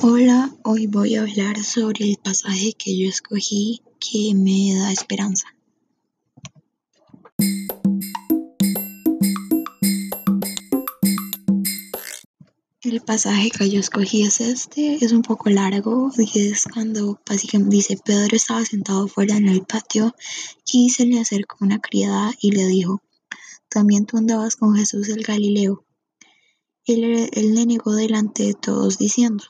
Hola, hoy voy a hablar sobre el pasaje que yo escogí que me da esperanza. El pasaje que yo escogí es este, es un poco largo y es cuando dice Pedro estaba sentado fuera en el patio y se le acercó una criada y le dijo, también tú andabas con Jesús el Galileo. Él, él le negó delante de todos diciendo,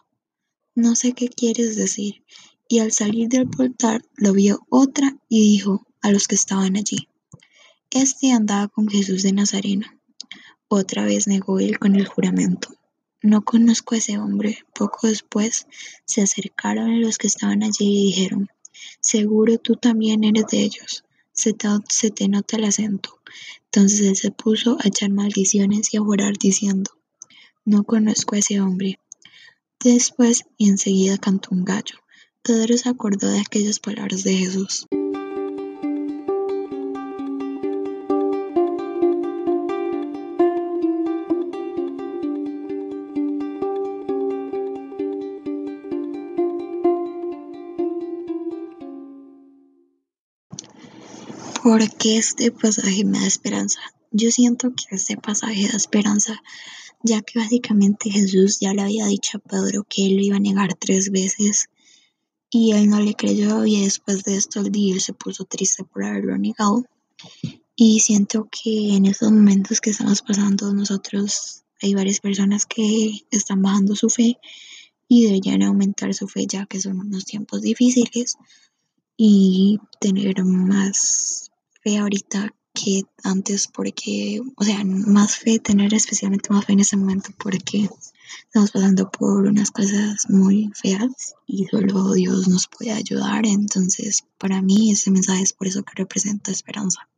no sé qué quieres decir. Y al salir del portal lo vio otra y dijo a los que estaban allí, Este andaba con Jesús de Nazareno. Otra vez negó él con el juramento, no conozco a ese hombre. Poco después se acercaron los que estaban allí y dijeron, seguro tú también eres de ellos, se te, se te nota el acento. Entonces él se puso a echar maldiciones y a jurar diciendo, no conozco a ese hombre. Después y enseguida cantó un gallo. Pedro se acordó de aquellas palabras de Jesús. ¿Por qué este pasaje me da esperanza? Yo siento que este pasaje da esperanza ya que básicamente Jesús ya le había dicho a Pedro que él lo iba a negar tres veces y él no le creyó y después de esto el día se puso triste por haberlo negado. Y siento que en estos momentos que estamos pasando nosotros hay varias personas que están bajando su fe y deberían aumentar su fe ya que son unos tiempos difíciles y tener más fe ahorita que antes porque, o sea, más fe, tener especialmente más fe en ese momento porque estamos pasando por unas cosas muy feas y solo Dios nos puede ayudar. Entonces, para mí ese mensaje es por eso que representa esperanza.